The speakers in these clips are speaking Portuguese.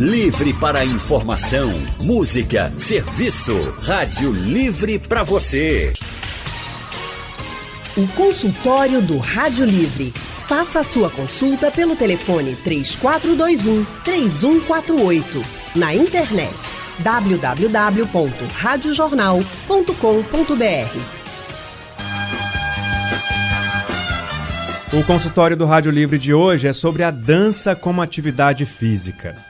Livre para informação, música, serviço. Rádio Livre para você. O consultório do Rádio Livre. Faça a sua consulta pelo telefone 3421 3148. Na internet www.radiojornal.com.br. O consultório do Rádio Livre de hoje é sobre a dança como atividade física.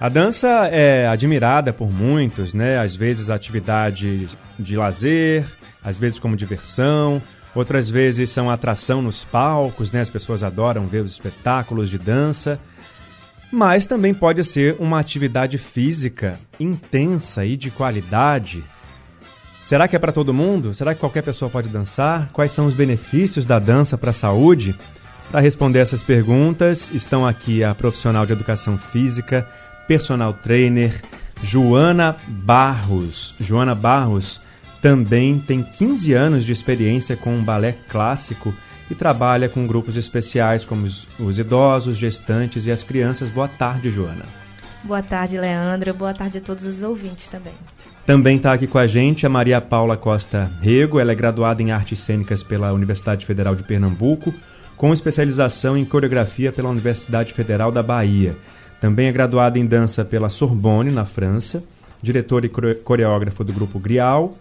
A dança é admirada por muitos, né? Às vezes atividade de lazer, às vezes como diversão, outras vezes são atração nos palcos, né? As pessoas adoram ver os espetáculos de dança. Mas também pode ser uma atividade física intensa e de qualidade Será que é para todo mundo? Será que qualquer pessoa pode dançar? Quais são os benefícios da dança para a saúde? Para responder essas perguntas, estão aqui a profissional de educação física, personal trainer, Joana Barros. Joana Barros também tem 15 anos de experiência com balé clássico e trabalha com grupos especiais como os, os idosos, gestantes e as crianças. Boa tarde, Joana. Boa tarde, Leandro. Boa tarde a todos os ouvintes também. Também está aqui com a gente a Maria Paula Costa Rego. Ela é graduada em Artes Cênicas pela Universidade Federal de Pernambuco, com especialização em coreografia pela Universidade Federal da Bahia. Também é graduada em dança pela Sorbonne, na França, diretora e coreógrafa do grupo Grial,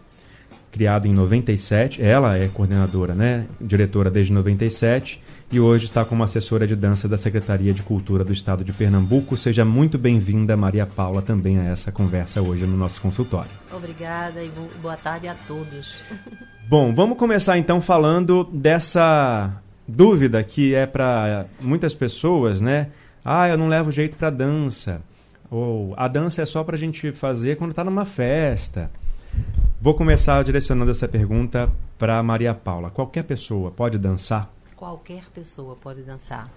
criado em 97. Ela é coordenadora, né? Diretora desde 97 e hoje está como assessora de dança da Secretaria de Cultura do Estado de Pernambuco. Seja muito bem-vinda, Maria Paula, também a essa conversa hoje no nosso consultório. Obrigada e boa tarde a todos. Bom, vamos começar então falando dessa dúvida que é para muitas pessoas, né? Ah, eu não levo jeito para dança. Ou a dança é só para a gente fazer quando está numa festa. Vou começar direcionando essa pergunta para Maria Paula. Qualquer pessoa pode dançar? qualquer pessoa pode dançar.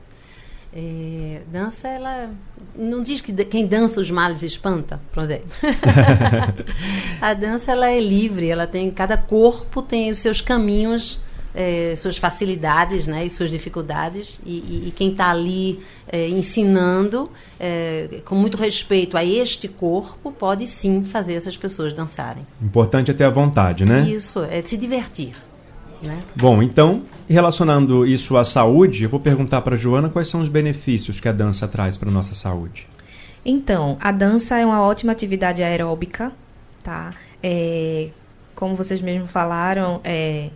É, dança, ela não diz que quem dança os males espanta, por exemplo. a dança ela é livre, ela tem cada corpo tem os seus caminhos, é, suas facilidades, né, e suas dificuldades. E, e, e quem está ali é, ensinando, é, com muito respeito a este corpo, pode sim fazer essas pessoas dançarem. Importante é ter a vontade, né? Isso, é se divertir. Né? Bom, então, relacionando isso à saúde, eu vou perguntar para a Joana quais são os benefícios que a dança traz para a nossa saúde. Então, a dança é uma ótima atividade aeróbica, tá? É, como vocês mesmos falaram, é,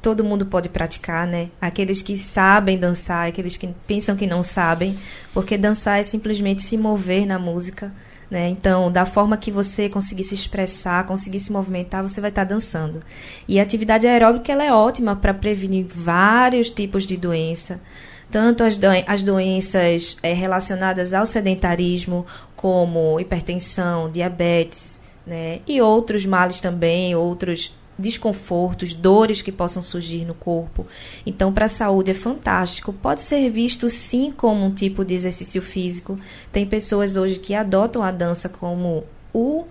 todo mundo pode praticar, né? Aqueles que sabem dançar, aqueles que pensam que não sabem, porque dançar é simplesmente se mover na música, né? Então, da forma que você conseguir se expressar, conseguir se movimentar, você vai estar dançando. E a atividade aeróbica ela é ótima para prevenir vários tipos de doença, tanto as, as doenças é, relacionadas ao sedentarismo, como hipertensão, diabetes, né? e outros males também, outros desconfortos, dores que possam surgir no corpo. Então, para a saúde é fantástico. Pode ser visto sim como um tipo de exercício físico. Tem pessoas hoje que adotam a dança como o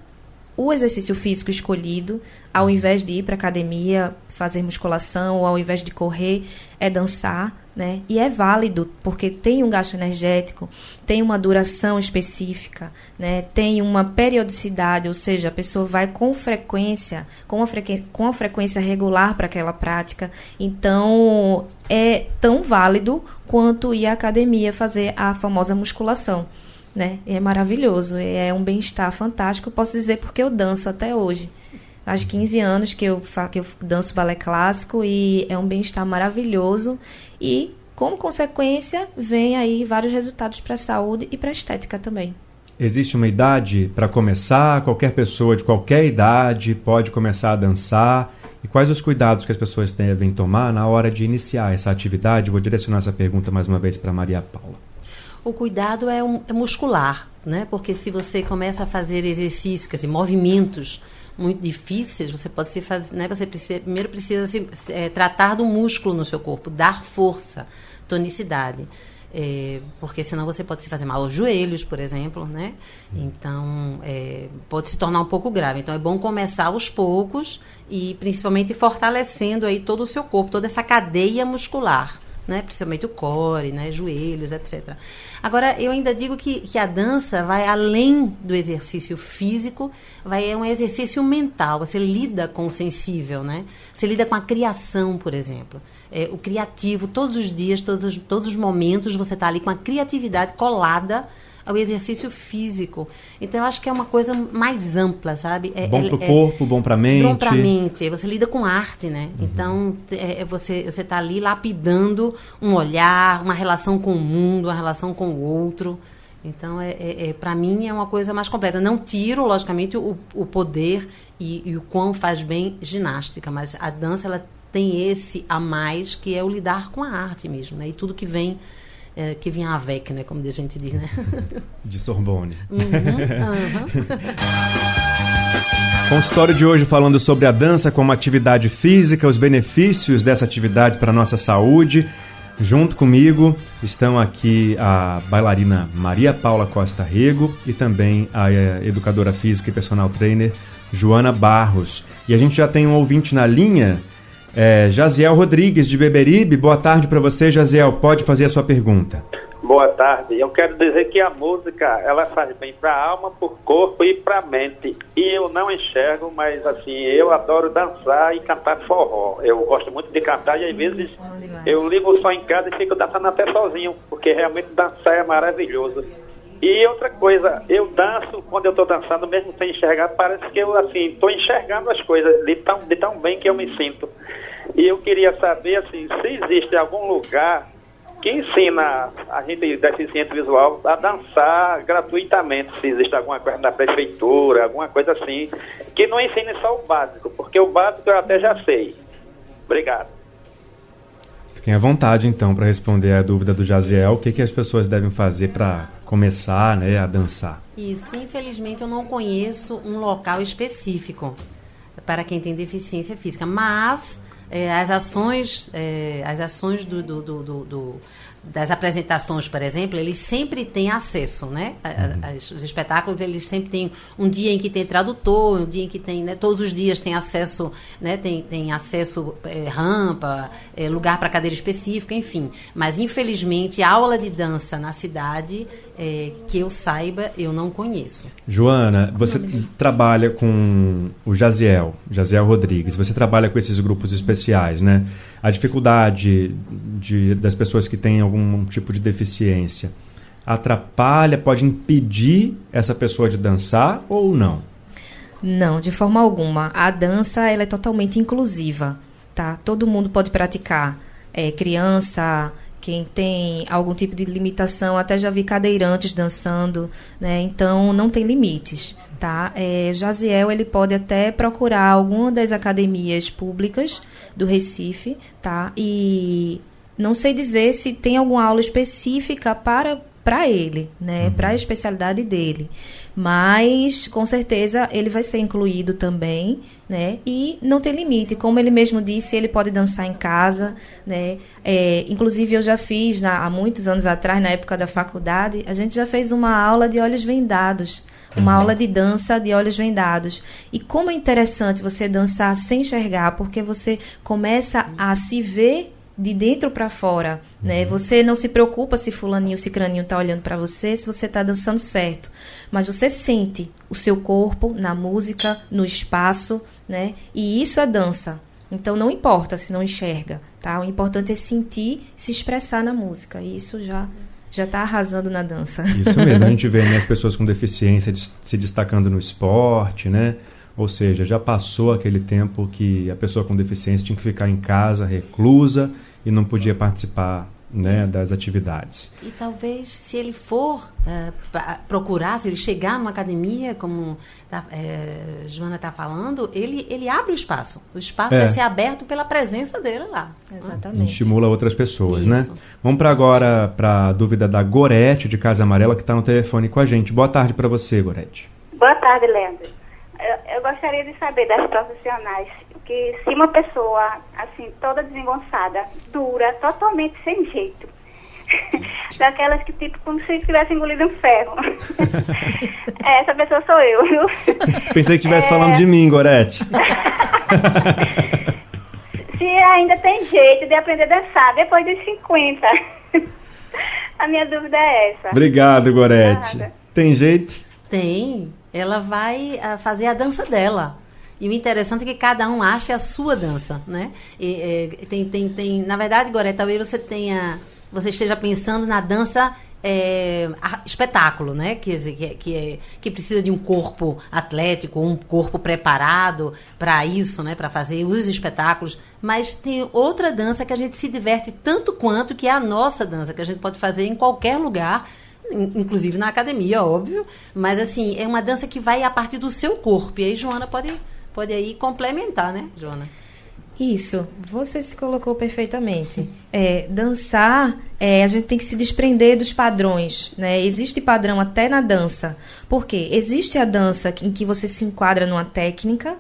o exercício físico escolhido, ao invés de ir para academia fazer musculação ou ao invés de correr, é dançar, né? E é válido porque tem um gasto energético, tem uma duração específica, né? Tem uma periodicidade, ou seja, a pessoa vai com frequência, com a, frequ... com a frequência regular para aquela prática. Então, é tão válido quanto ir à academia fazer a famosa musculação né? É maravilhoso, é um bem-estar fantástico. Posso dizer porque eu danço até hoje. Faz 15 anos que eu, que eu danço balé clássico e é um bem-estar maravilhoso. E, como consequência, vem aí vários resultados para a saúde e para a estética também. Existe uma idade para começar? Qualquer pessoa de qualquer idade pode começar a dançar? E quais os cuidados que as pessoas devem tomar na hora de iniciar essa atividade? Vou direcionar essa pergunta mais uma vez para Maria Paula o cuidado é, um, é muscular, né? Porque se você começa a fazer exercícios, quer dizer, movimentos muito difíceis, você pode se fazer, né? Você precisa, primeiro precisa se, é, tratar do músculo no seu corpo, dar força, tonicidade. É, porque senão você pode se fazer mal aos joelhos, por exemplo, né? Então, é, pode se tornar um pouco grave. Então, é bom começar aos poucos e, principalmente, fortalecendo aí todo o seu corpo, toda essa cadeia muscular né? Principalmente o core, né? Joelhos, etc. Agora, eu ainda digo que, que a dança vai além do exercício físico, vai é um exercício mental. Você lida com o sensível, né? Você lida com a criação, por exemplo. É, o criativo, todos os dias, todos, todos os momentos, você está ali com a criatividade colada ao exercício físico. Então, eu acho que é uma coisa mais ampla, sabe? É, bom para o é, corpo, bom para a mente. Bom para a mente. Você lida com arte, né? Uhum. Então, é, é você está ali lapidando um olhar, uma relação com o mundo, uma relação com o outro. Então, é, é, é para mim, é uma coisa mais completa. Não tiro, logicamente, o, o poder e, e, o quão faz bem ginástica, mas a dança ela tem esse a mais que é o lidar com a arte mesmo, né? E tudo que vem é, que vinha avec, né? Como a gente diz, né? De Sorbonne. Uhum, uhum. Consultório de hoje falando sobre a dança como atividade física, os benefícios dessa atividade para a nossa saúde. Junto comigo estão aqui a bailarina Maria Paula Costa Rego e também a eh, educadora física e personal trainer Joana Barros. E a gente já tem um ouvinte na linha é, Jaziel Rodrigues, de Beberibe. Boa tarde para você, Jaziel. Pode fazer a sua pergunta. Boa tarde. Eu quero dizer que a música, ela faz bem para a alma, para o corpo e para a mente. E eu não enxergo, mas assim, eu adoro dançar e cantar forró. Eu gosto muito de cantar e às vezes eu ligo só em casa e fico dançando até sozinho, porque realmente dançar é maravilhoso. E outra coisa, eu danço, quando eu estou dançando, mesmo sem enxergar, parece que eu, assim, estou enxergando as coisas de tão, de tão bem que eu me sinto. E eu queria saber, assim, se existe algum lugar que ensina a gente deficiente visual a dançar gratuitamente, se existe alguma coisa na prefeitura, alguma coisa assim, que não ensine só o básico, porque o básico eu até já sei. Obrigado. Fiquem à vontade, então, para responder a dúvida do Jaziel. O que, que as pessoas devem fazer para começar né, a dançar? Isso. Infelizmente, eu não conheço um local específico para quem tem deficiência física, mas é, as ações, é, as ações do, do, do, do das apresentações, por exemplo, eles sempre têm acesso, né? Uhum. os espetáculos, eles sempre têm um dia em que tem tradutor, um dia em que tem, né? Todos os dias tem acesso, né? Tem, tem acesso é, rampa, é, lugar para cadeira específica, enfim. Mas, infelizmente, a aula de dança na cidade, é, que eu saiba, eu não conheço. Joana, você trabalha com o Jaziel, Jaziel Rodrigues, você trabalha com esses grupos especiais, né? A dificuldade de, das pessoas que têm algum tipo de deficiência atrapalha, pode impedir essa pessoa de dançar ou não? Não, de forma alguma. A dança ela é totalmente inclusiva, tá? Todo mundo pode praticar. É, criança, quem tem algum tipo de limitação, até já vi cadeirantes dançando, né? Então não tem limites, tá? É, Jaziel ele pode até procurar alguma das academias públicas do Recife, tá? E não sei dizer se tem alguma aula específica para para ele, né, uhum. para a especialidade dele. Mas com certeza ele vai ser incluído também, né? E não tem limite, como ele mesmo disse, ele pode dançar em casa, né? É, inclusive eu já fiz na, há muitos anos atrás, na época da faculdade, a gente já fez uma aula de olhos vendados uma aula de dança de olhos vendados. E como é interessante você dançar sem enxergar, porque você começa a se ver de dentro para fora, né? Uhum. Você não se preocupa se fulaninho, se craninho tá olhando para você, se você tá dançando certo, mas você sente o seu corpo na música, no espaço, né? E isso é dança. Então não importa se não enxerga, tá? O importante é sentir, se expressar na música. E isso já já está arrasando na dança. Isso mesmo, a gente vê né, as pessoas com deficiência se destacando no esporte, né? Ou seja, já passou aquele tempo que a pessoa com deficiência tinha que ficar em casa, reclusa, e não podia participar né, das atividades. E talvez se ele for uh, procurar, se ele chegar numa academia, como tá, é, Joana está falando, ele, ele abre o espaço. O espaço é. vai ser aberto pela presença dele lá. Exatamente. Estimula outras pessoas, né? Isso. né? Vamos para agora para a dúvida da Gorete de Casa Amarela, que está no telefone com a gente. Boa tarde para você, Gorete. Boa tarde, Leandro. Eu, eu gostaria de saber das profissionais que se uma pessoa, assim, toda desengonçada, dura, totalmente sem jeito, daquelas que, tipo, como se tivesse engolido um ferro. Essa pessoa sou eu, viu? Pensei que estivesse é... falando de mim, Gorete. se ainda tem jeito de aprender a dançar depois dos 50. a minha dúvida é essa. Obrigado, Gorete. Tem jeito? Tem. Ela vai ah, fazer a dança dela. E o interessante é que cada um acha a sua dança, né? E, é, tem, tem, tem, na verdade, Gorete, talvez você tenha, você esteja pensando na dança é, espetáculo, né? Que, que, que, é- que precisa de um corpo atlético, um corpo preparado para isso, né? Para fazer os espetáculos. Mas tem outra dança que a gente se diverte tanto quanto, que é a nossa dança, que a gente pode fazer em qualquer lugar, in- inclusive na academia, óbvio. Mas assim, é uma dança que vai a partir do seu corpo. E aí, Joana pode, pode aí complementar, né, Joana? Isso, você se colocou perfeitamente. É, dançar, é, a gente tem que se desprender dos padrões, né? Existe padrão até na dança. Por quê? Existe a dança em que você se enquadra numa técnica,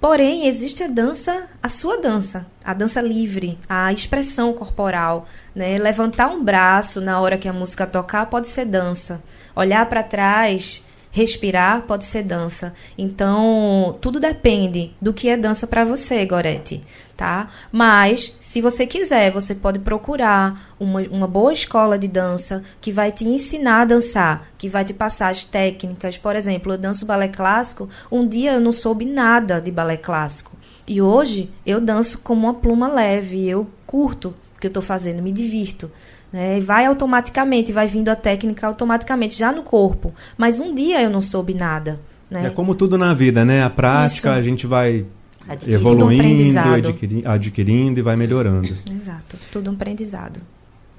porém existe a dança, a sua dança, a dança livre, a expressão corporal, né? Levantar um braço na hora que a música tocar pode ser dança. Olhar para trás respirar pode ser dança. Então, tudo depende do que é dança para você, Gorete, tá? Mas, se você quiser, você pode procurar uma, uma boa escola de dança que vai te ensinar a dançar, que vai te passar as técnicas. Por exemplo, eu danço balé clássico, um dia eu não soube nada de balé clássico. E hoje eu danço como uma pluma leve, eu curto o que eu estou fazendo, me divirto. Né? E vai automaticamente, vai vindo a técnica automaticamente, já no corpo. Mas um dia eu não soube nada. Né? É como tudo na vida, né? A prática Isso. a gente vai Adquirindo um evoluindo, aprendizado. adquiri- adquirindo e vai melhorando. Exato, tudo um aprendizado.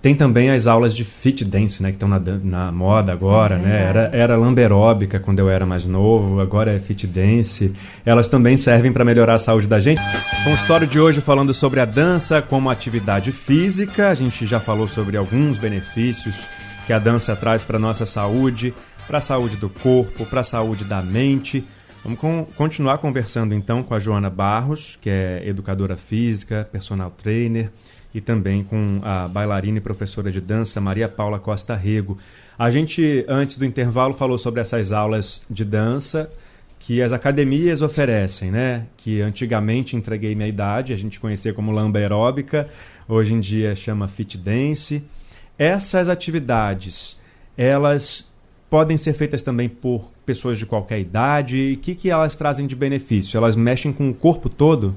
Tem também as aulas de fit dance, né? Que estão na, na moda agora, É né? Era, era lamberóbica quando eu era mais novo, agora é fit dance. Elas também servem para melhorar a saúde da gente. Consultório de hoje falando sobre a dança como atividade física. A gente já falou sobre alguns benefícios que a dança traz para nossa saúde, para a saúde do corpo, para a saúde da mente. Vamos con- continuar conversando então com a Joana Barros, que é educadora física, personal trainer, e também com a bailarina e professora de dança Maria Paula Costa Rego. A gente, antes do intervalo, falou sobre essas aulas de dança que as academias oferecem, né? Que antigamente entreguei minha idade, a gente conhecia como lamba aeróbica, hoje em dia chama fit dance. Essas atividades, elas podem ser feitas também por pessoas de qualquer idade. O que, que elas trazem de benefício? Elas mexem com o corpo todo?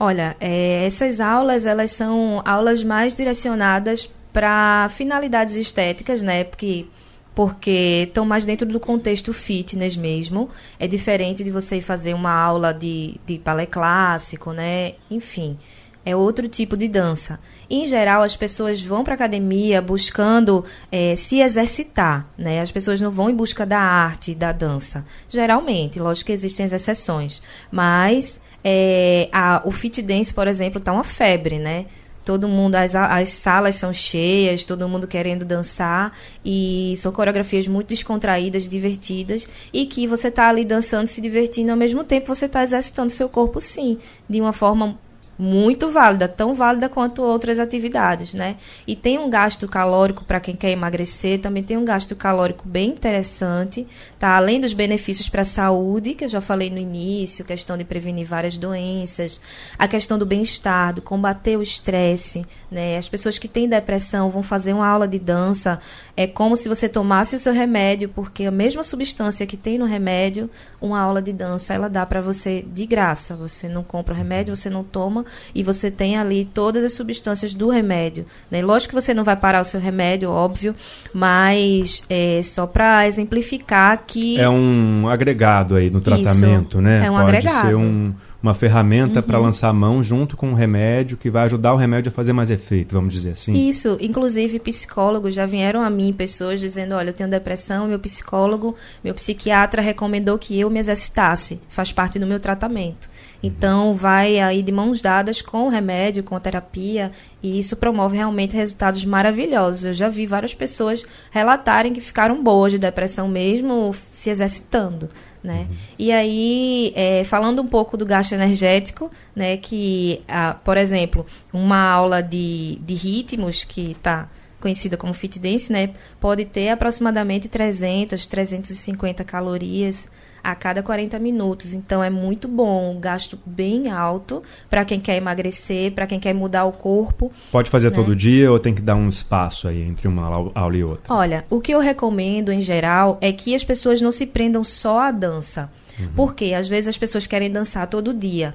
Olha, é, essas aulas, elas são aulas mais direcionadas para finalidades estéticas, né? Porque porque estão mais dentro do contexto fitness mesmo. É diferente de você fazer uma aula de, de balé clássico, né? Enfim, é outro tipo de dança. Em geral, as pessoas vão para academia buscando eh, se exercitar, né? As pessoas não vão em busca da arte, da dança. Geralmente, lógico que existem as exceções, mas eh, a- o fit dance, por exemplo, está uma febre, né? Todo mundo, as, as salas são cheias, todo mundo querendo dançar e são coreografias muito descontraídas, divertidas e que você está ali dançando, se divertindo ao mesmo tempo você está exercitando seu corpo, sim, de uma forma muito válida, tão válida quanto outras atividades, né? E tem um gasto calórico para quem quer emagrecer, também tem um gasto calórico bem interessante, tá? Além dos benefícios para a saúde, que eu já falei no início, questão de prevenir várias doenças, a questão do bem-estar, do combater o estresse, né? As pessoas que têm depressão vão fazer uma aula de dança, é como se você tomasse o seu remédio, porque a mesma substância que tem no remédio, uma aula de dança, ela dá para você de graça. Você não compra o remédio, você não toma e você tem ali todas as substâncias do remédio. Né? Lógico que você não vai parar o seu remédio, óbvio, mas é só para exemplificar que É um agregado aí no tratamento, né? é um Pode agregado. ser um- uma ferramenta para lançar mão junto com o remédio que vai ajudar o remédio a fazer mais efeito, vamos dizer assim. Isso, inclusive psicólogos já vieram a mim pessoas dizendo, olha, eu tenho depressão, meu psicólogo, meu psiquiatra recomendou que eu me exercitasse, faz parte do meu tratamento. Então vai aí de mãos dadas com o remédio, com a terapia, e isso promove realmente resultados maravilhosos. Eu já vi várias pessoas relatarem que ficaram boas de depressão mesmo se exercitando. Né? E aí, é, falando um pouco do gasto energético, né, que, ah, por exemplo, uma aula de, de ritmos que está conhecida como fit dance, né, pode ter aproximadamente 300, 350 calorias a cada 40 minutos. Então é muito bom, um gasto bem alto para quem quer emagrecer, para quem quer mudar o corpo. Pode fazer né? todo dia ou tem que dar um espaço aí entre uma aula e outra? Olha, o que eu recomendo em geral é que as pessoas não se prendam só à dança. Uhum. Porque às vezes as pessoas querem dançar todo dia,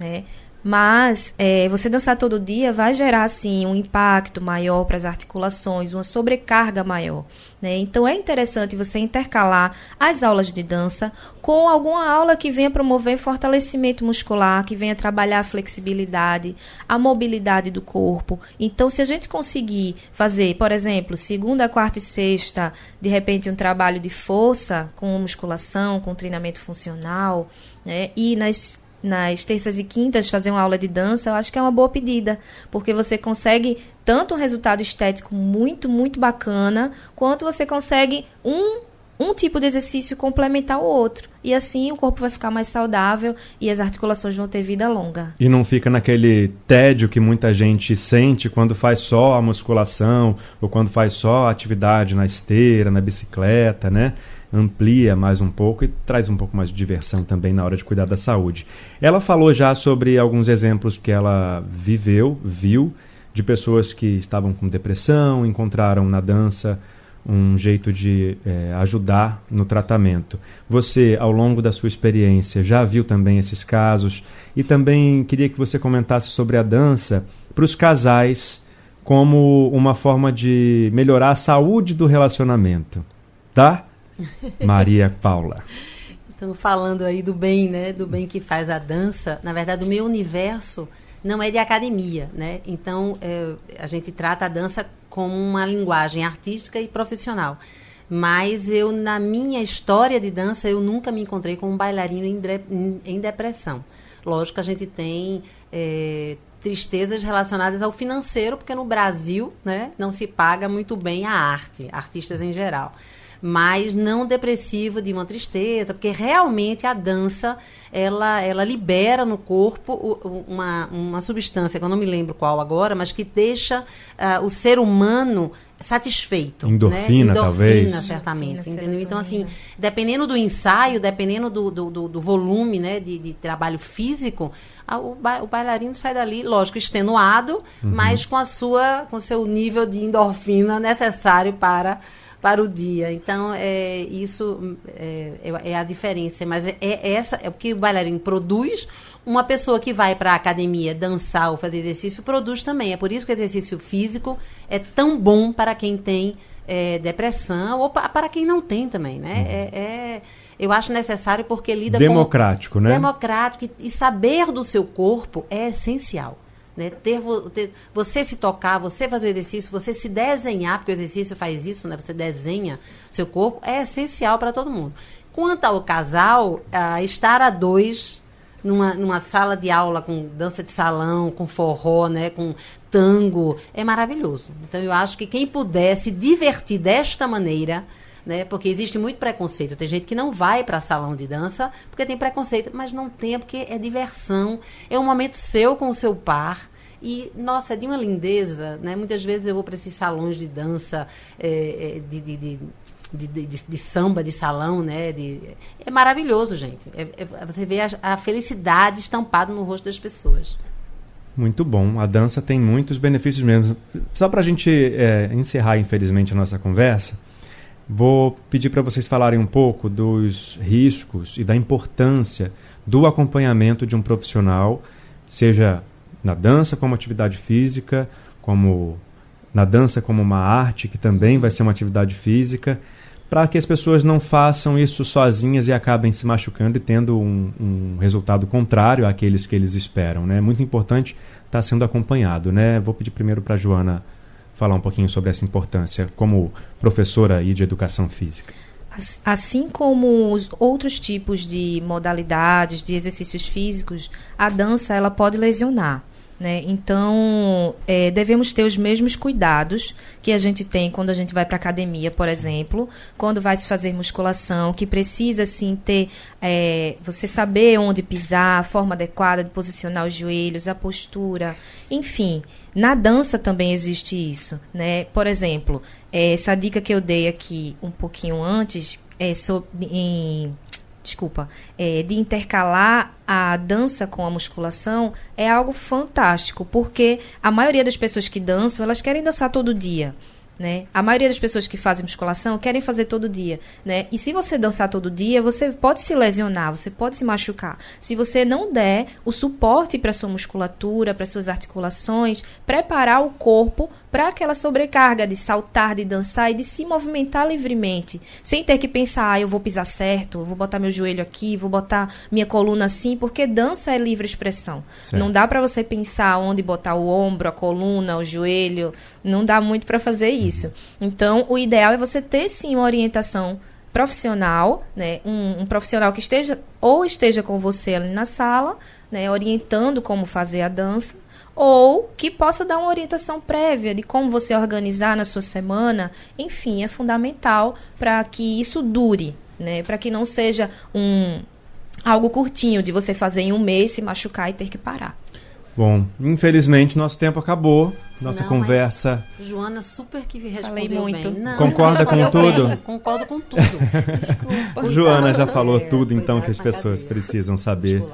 né? Mas é, você dançar todo dia vai gerar, assim, um impacto maior para as articulações, uma sobrecarga maior. Né? Então, é interessante você intercalar as aulas de dança com alguma aula que venha promover fortalecimento muscular, que venha trabalhar a flexibilidade, a mobilidade do corpo. Então, se a gente conseguir fazer, por exemplo, segunda, quarta e sexta, de repente, um trabalho de força com musculação, com treinamento funcional, né? e nas nas terças e quintas fazer uma aula de dança, eu acho que é uma boa pedida, porque você consegue tanto um resultado estético muito, muito bacana, quanto você consegue um um tipo de exercício complementar o outro. E assim o corpo vai ficar mais saudável e as articulações vão ter vida longa. E não fica naquele tédio que muita gente sente quando faz só a musculação ou quando faz só a atividade na esteira, na bicicleta, né? Amplia mais um pouco e traz um pouco mais de diversão também na hora de cuidar da saúde. Ela falou já sobre alguns exemplos que ela viveu, viu, de pessoas que estavam com depressão, encontraram na dança um jeito de é, ajudar no tratamento. Você, ao longo da sua experiência, já viu também esses casos e também queria que você comentasse sobre a dança para os casais como uma forma de melhorar a saúde do relacionamento, tá? Maria Paula. Então, falando aí do bem, né? Do bem que faz a dança, na verdade, o meu universo não é de academia, né? Então, é, a gente trata a dança como uma linguagem artística e profissional. Mas eu, na minha história de dança, eu nunca me encontrei com um bailarino em, em, depressão. Lógico a gente tem é, tristezas relacionadas ao financeiro, porque no Brasil né, não se paga muito bem a arte, artistas em geral mas não depressivo de uma tristeza, porque realmente a dança ela, ela libera no corpo uma, uma substância, que eu não me lembro qual agora, mas que deixa uh, o ser humano satisfeito. Endorfina, né? Endorfina talvez. certamente. Endorfina, entendeu? Então, assim, dependendo do ensaio, dependendo do, do, do volume né, de, de trabalho físico, a, o, ba, o, bailarino sai dali, lógico, extenuado, uhum. mas com a sua, com seu nível de endorfina necessário para para o dia. Então, é, isso é, é, é a diferença. Mas é, é, essa é o que o bailarino produz. Uma pessoa que vai para a academia dançar ou fazer exercício produz também. É por isso que o exercício físico é tão bom para quem tem é, depressão ou para quem não tem também, né? Uhum. É, é, eu acho necessário porque lida democrático, com... né? Democrático? E saber do seu corpo é essencial. Né? Ter, ter, você se tocar, você fazer o exercício, você se desenhar, porque o exercício faz isso, né? Você desenha seu corpo, é essencial para todo mundo. Quanto ao casal, estar a dois numa, numa sala de aula com dança de salão, com forró, né, com tango, é maravilhoso. Então eu acho que quem puder se divertir desta maneira, né? Porque existe muito preconceito. Tem gente que não vai para salão de dança porque tem preconceito, mas não tem, porque é diversão. É um momento seu com o seu par. E, nossa, é de uma lindeza, né? Muitas vezes eu vou para esses salões de dança, é, de, de, de de, de, de, samba, de salão, né? De, é maravilhoso, gente. É, é, você vê a, a, felicidade estampada no rosto das pessoas. Muito bom. A dança tem muitos benefícios mesmo. Só para a gente é, encerrar, infelizmente, a nossa conversa, Vou pedir para vocês falarem um pouco dos riscos e da importância do acompanhamento de um profissional, seja na dança como atividade física, como na dança como uma arte, que também vai ser uma atividade física, para que as pessoas não façam isso sozinhas e acabem se machucando e tendo um, um resultado contrário àqueles que eles esperam. É né? muito importante estar tá sendo acompanhado. Né? Vou pedir primeiro para a Joana falar um pouquinho sobre essa importância como professora e de educação física. Assim como os outros tipos de modalidades de exercícios físicos, a dança ela pode lesionar. Né? Então, é, devemos ter os mesmos cuidados que a gente tem quando a gente vai para academia, por exemplo, quando vai se fazer musculação, que precisa sim ter é, você saber onde pisar, a forma adequada de posicionar os joelhos, a postura, enfim. Na dança também existe isso, né? Por exemplo, é, essa dica que eu dei aqui um pouquinho antes é sobre em desculpa, é, de intercalar a dança com a musculação é algo fantástico, porque a maioria das pessoas que dançam, elas querem dançar todo dia. Né? A maioria das pessoas que fazem musculação querem fazer todo dia, né? E se você dançar todo dia, você pode se lesionar, você pode se machucar. Se você não der o suporte para sua musculatura, para suas articulações, preparar o corpo para aquela sobrecarga de saltar, de dançar e de se movimentar livremente, sem ter que pensar, ah, eu vou pisar certo, vou botar meu joelho aqui, vou botar minha coluna assim, porque dança é livre expressão. Certo. Não dá para você pensar onde botar o ombro, a coluna, o joelho, não dá muito para fazer isso. Então, o ideal é você ter sim uma orientação profissional, né, um, um profissional que esteja ou esteja com você ali na sala, né, orientando como fazer a dança ou que possa dar uma orientação prévia de como você organizar na sua semana. Enfim, é fundamental para que isso dure, né? Para que não seja um algo curtinho de você fazer em um mês, se machucar e ter que parar. Bom, infelizmente nosso tempo acabou. Nossa não, conversa. Joana super que respondeu Falei muito. Bem. Não, Concorda com tudo? Bem. Concordo com tudo. Desculpa. Joana já falou tudo, então, que as pessoas precisam saber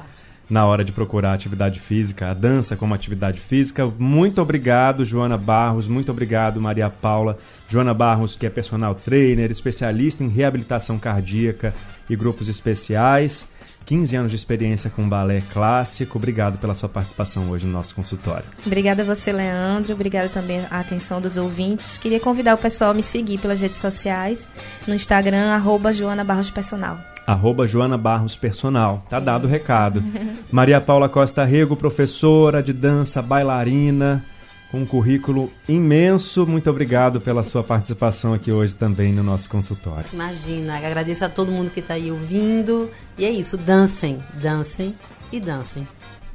na hora de procurar atividade física, a dança como atividade física. Muito obrigado, Joana Barros, muito obrigado, Maria Paula. Joana Barros, que é personal trainer, especialista em reabilitação cardíaca e grupos especiais. 15 anos de experiência com balé clássico. Obrigado pela sua participação hoje no nosso consultório. Obrigada a você, Leandro. Obrigada também a atenção dos ouvintes. Queria convidar o pessoal a me seguir pelas redes sociais, no Instagram, arroba Joana Barros Personal arroba Joana Barros Personal. Tá dado o recado. Maria Paula Costa Rego, professora de dança, bailarina, com um currículo imenso. Muito obrigado pela sua participação aqui hoje também no nosso consultório. Imagina, agradeço a todo mundo que está aí ouvindo. E é isso, dancem, dancem e dancem.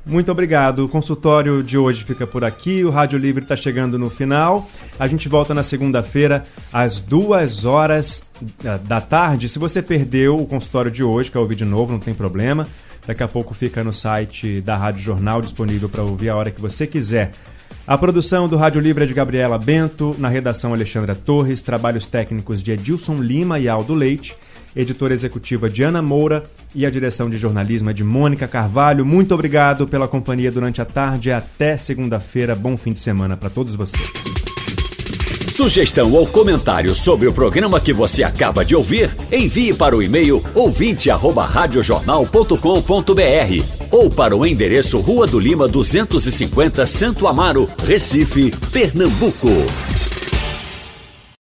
Muito obrigado. O consultório de hoje fica por aqui. O Rádio Livre está chegando no final. A gente volta na segunda-feira, às duas horas eh, da tarde. Se você perdeu o consultório de hoje, quer ouvir de novo, não tem problema. Daqui a pouco fica no site da Rádio Jornal disponível para ouvir a hora que você quiser. A produção do Rádio Livre é de Gabriela Bento, na redação Alexandra Torres, trabalhos técnicos de Edilson Lima e Aldo Leite editora executiva Diana Moura e a direção de jornalismo é de Mônica Carvalho. Muito obrigado pela companhia durante a tarde. Até segunda-feira. Bom fim de semana para todos vocês. Sugestão ou comentário sobre o programa que você acaba de ouvir, envie para o e-mail ouvinte@radiojornal.com.br ou para o endereço Rua do Lima 250, Santo Amaro, Recife, Pernambuco.